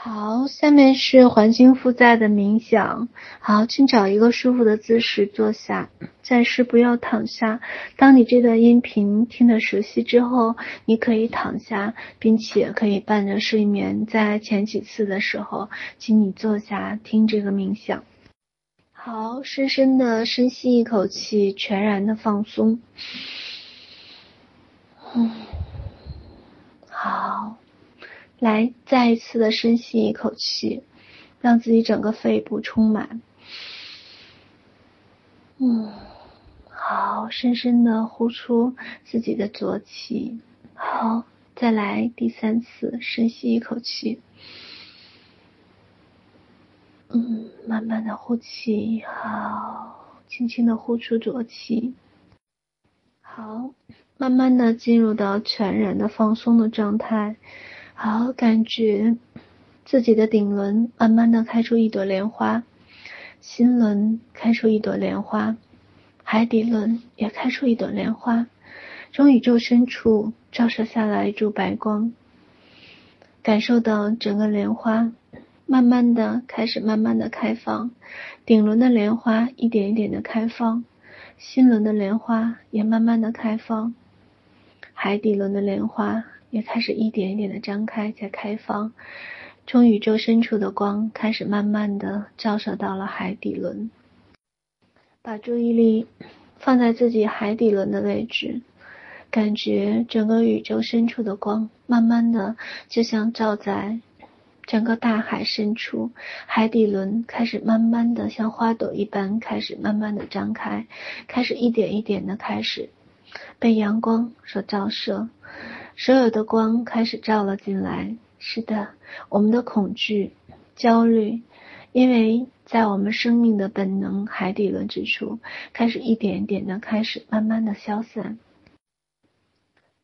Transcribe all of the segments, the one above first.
好，下面是环境负载的冥想。好，请找一个舒服的姿势坐下，暂时不要躺下。当你这段音频听得熟悉之后，你可以躺下，并且可以伴着睡眠。在前几次的时候，请你坐下听这个冥想。好，深深的深吸一口气，全然的放松。嗯，来，再一次的深吸一口气，让自己整个肺部充满。嗯，好，深深的呼出自己的浊气。好，再来第三次，深吸一口气。嗯，慢慢的呼气，好，轻轻的呼出浊气。好，慢慢的进入到全然的放松的状态。好，感觉自己的顶轮慢慢的开出一朵莲花，心轮开出一朵莲花，海底轮也开出一朵莲花，从宇宙深处照射下来一束白光，感受到整个莲花慢慢的开始慢慢的开放，顶轮的莲花一点一点的开放，心轮的莲花也慢慢的开放，海底轮的莲花。也开始一点一点的张开，在开放，从宇宙深处的光开始慢慢的照射到了海底轮，把注意力放在自己海底轮的位置，感觉整个宇宙深处的光慢慢的就像照在整个大海深处，海底轮开始慢慢的像花朵一般开始慢慢的张开，开始一点一点的开始被阳光所照射。所有的光开始照了进来。是的，我们的恐惧、焦虑，因为在我们生命的本能海底轮之处，开始一点一点的开始慢慢的消散。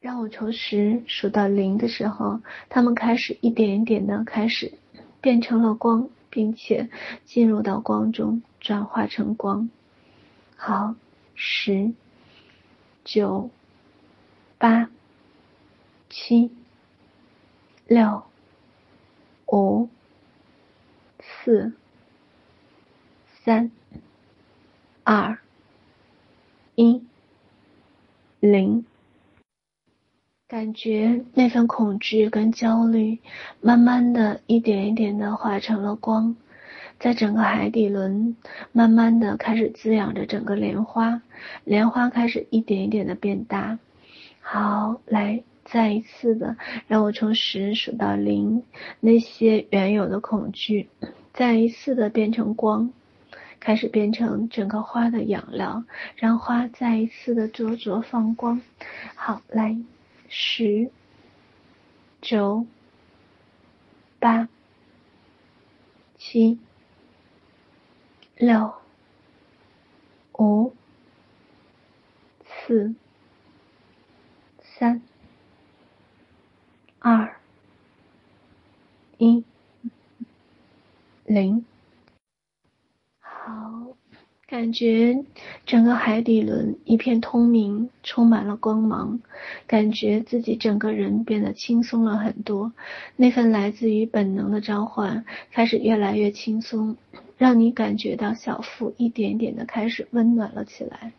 让我从十数到零的时候，他们开始一点一点的开始变成了光，并且进入到光中，转化成光。好，十、九、八。七、六、五、四、三、二、一、零，感觉那份恐惧跟焦虑，慢慢的一点一点的化成了光，在整个海底轮，慢慢的开始滋养着整个莲花，莲花开始一点一点的变大。好，来。再一次的，让我从十数到零，那些原有的恐惧，再一次的变成光，开始变成整个花的养料，让花再一次的灼灼放光。好，来，十、九、八、七、六、五、四、三。二、一、零，好，感觉整个海底轮一片通明，充满了光芒，感觉自己整个人变得轻松了很多，那份来自于本能的召唤开始越来越轻松，让你感觉到小腹一点点的开始温暖了起来。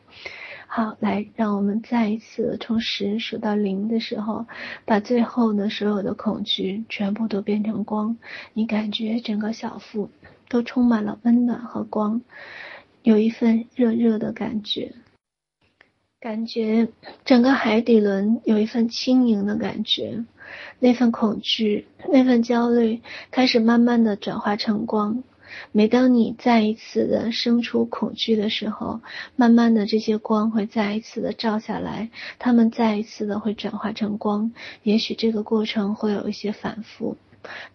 好，来，让我们再一次从十数到零的时候，把最后的所有的恐惧全部都变成光。你感觉整个小腹都充满了温暖和光，有一份热热的感觉，感觉整个海底轮有一份轻盈的感觉，那份恐惧、那份焦虑开始慢慢的转化成光。每当你再一次的生出恐惧的时候，慢慢的这些光会再一次的照下来，它们再一次的会转化成光。也许这个过程会有一些反复。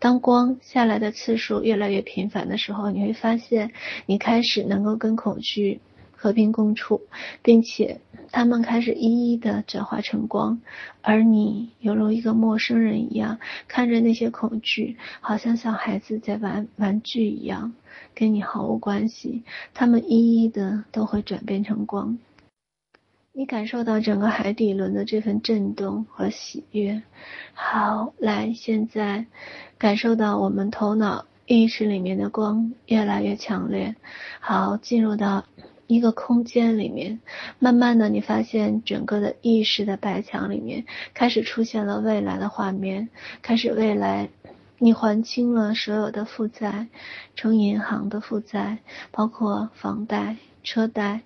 当光下来的次数越来越频繁的时候，你会发现你开始能够跟恐惧和平共处，并且他们开始一一的转化成光，而你犹如一个陌生人一样，看着那些恐惧，好像小孩子在玩玩具一样，跟你毫无关系。他们一一的都会转变成光。你感受到整个海底轮的这份震动和喜悦。好，来，现在感受到我们头脑意识里面的光越来越强烈。好，进入到一个空间里面，慢慢的，你发现整个的意识的白墙里面开始出现了未来的画面，开始未来，你还清了所有的负债，从银行的负债，包括房贷、车贷、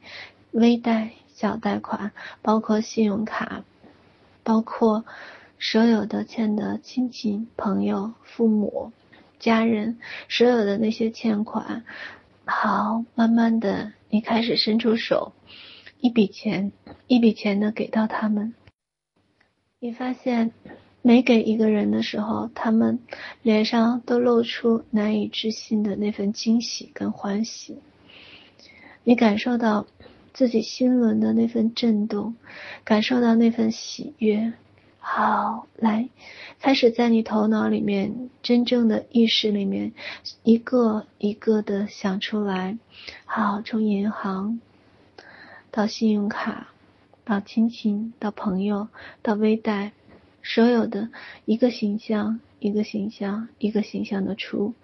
微贷。小贷款，包括信用卡，包括所有的欠的亲戚、朋友、父母、家人，所有的那些欠款。好，慢慢的，你开始伸出手，一笔钱，一笔钱的给到他们。你发现，每给一个人的时候，他们脸上都露出难以置信的那份惊喜跟欢喜。你感受到。自己心轮的那份震动，感受到那份喜悦。好，来，开始在你头脑里面真正的意识里面，一个一个的想出来。好，从银行到信用卡，到亲戚，到朋友，到微贷，所有的一个形象，一个形象，一个形象的出。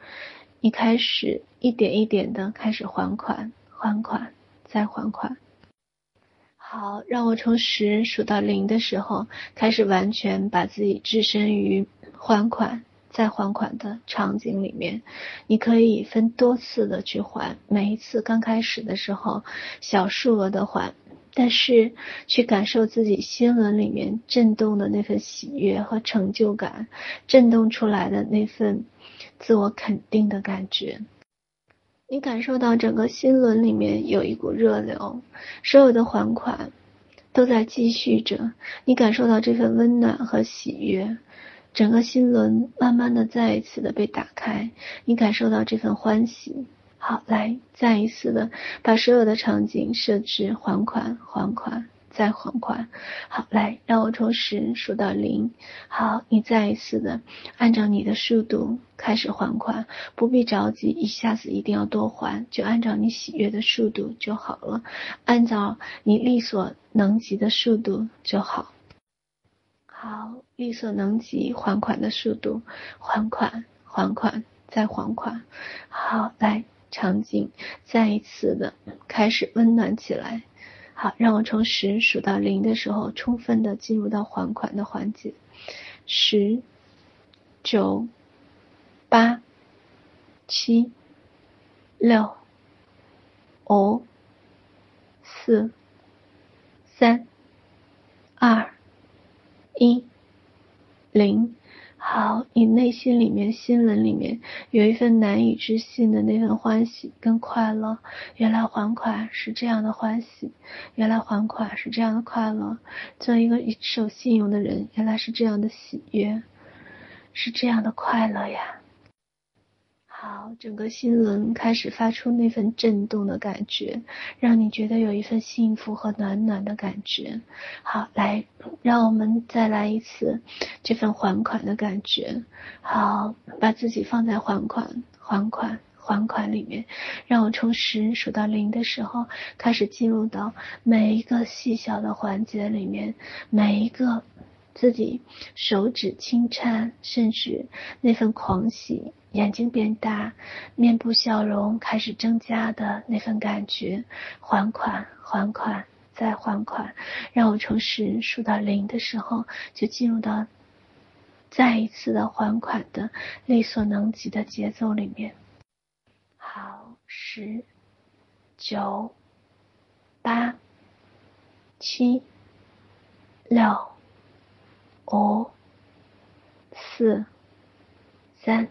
你开始一点一点的开始还款，还款。再还款，好，让我从十数到零的时候，开始完全把自己置身于还款再还款的场景里面。你可以分多次的去还，每一次刚开始的时候小数额的还，但是去感受自己心轮里面震动的那份喜悦和成就感，震动出来的那份自我肯定的感觉。你感受到整个心轮里面有一股热流，所有的还款都在继续着。你感受到这份温暖和喜悦，整个心轮慢慢的再一次的被打开。你感受到这份欢喜。好，来，再一次的把所有的场景设置还款，还款。再还款，好，来，让我从十数到零。好，你再一次的按照你的速度开始还款，不必着急，一下子一定要多还，就按照你喜悦的速度就好了，按照你力所能及的速度就好。好，力所能及还款的速度，还款，还款，再还款。好，来，场景再一次的开始温暖起来。好，让我从十数到零的时候，充分的进入到还款的环节。十、九、八、七、六、五、四、三、二、一、零。好，你内心里面、心轮里面有一份难以置信的那份欢喜跟快乐。原来还款是这样的欢喜，原来还款是这样的快乐。做一个守信用的人，原来是这样的喜悦，是这样的快乐呀。好，整个心轮开始发出那份震动的感觉，让你觉得有一份幸福和暖暖的感觉。好，来，让我们再来一次这份还款的感觉。好，把自己放在还款、还款、还款里面，让我从十数到零的时候，开始进入到每一个细小的环节里面，每一个。自己手指轻颤，甚至那份狂喜，眼睛变大，面部笑容开始增加的那份感觉，还款，还款，再还款，让我从十数到零的时候，就进入到再一次的还款的力所能及的节奏里面。好，十、九、八、七、六。五、四、三、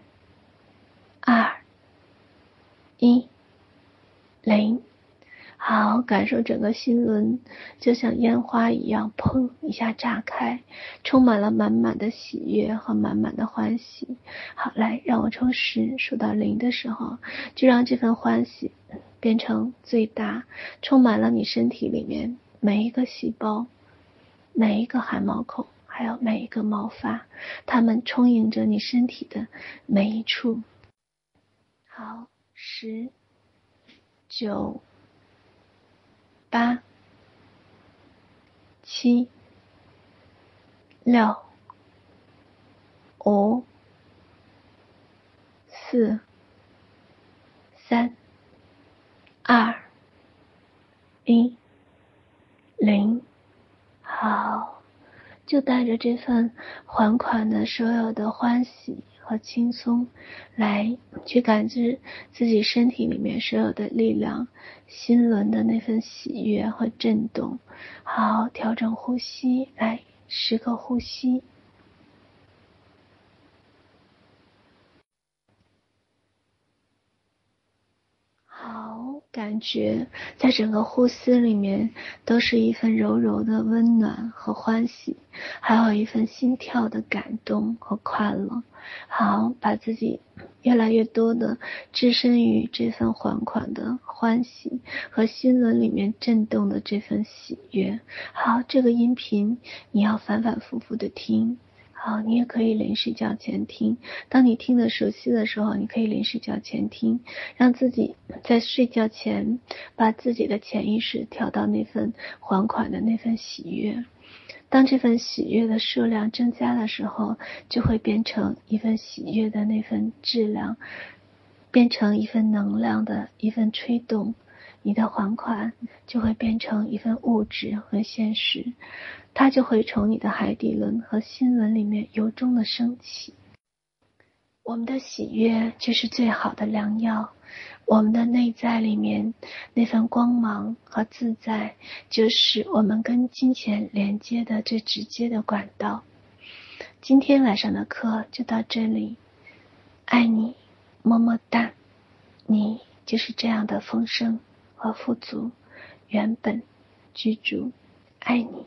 二、一、零，好，感受整个心轮就像烟花一样，砰一下炸开，充满了满满的喜悦和满满的欢喜。好，来，让我从十数到零的时候，就让这份欢喜变成最大，充满了你身体里面每一个细胞，每一个汗毛孔。还有每一个毛发，它们充盈着你身体的每一处。好，十、九、八、七、六、五、四、三、二、一、零。好，就带着这份还款的所有的欢喜。和轻松，来去感知自己身体里面所有的力量，心轮的那份喜悦和震动。好，调整呼吸，来十个呼吸。觉在整个呼吸里面都是一份柔柔的温暖和欢喜，还有一份心跳的感动和快乐。好，把自己越来越多的置身于这份缓缓的欢喜和心轮里面震动的这份喜悦。好，这个音频你要反反复复的听。好，你也可以临睡觉前听。当你听得熟悉的时候，你可以临睡觉前听，让自己在睡觉前把自己的潜意识调到那份还款的那份喜悦。当这份喜悦的数量增加的时候，就会变成一份喜悦的那份质量，变成一份能量的一份推动。你的还款就会变成一份物质和现实，它就会从你的海底轮和心轮里面由衷的升起。我们的喜悦就是最好的良药，我们的内在里面那份光芒和自在，就是我们跟金钱连接的最直接的管道。今天晚上的课就到这里，爱你，么么哒，你就是这样的丰盛和富足，原本知足，爱你。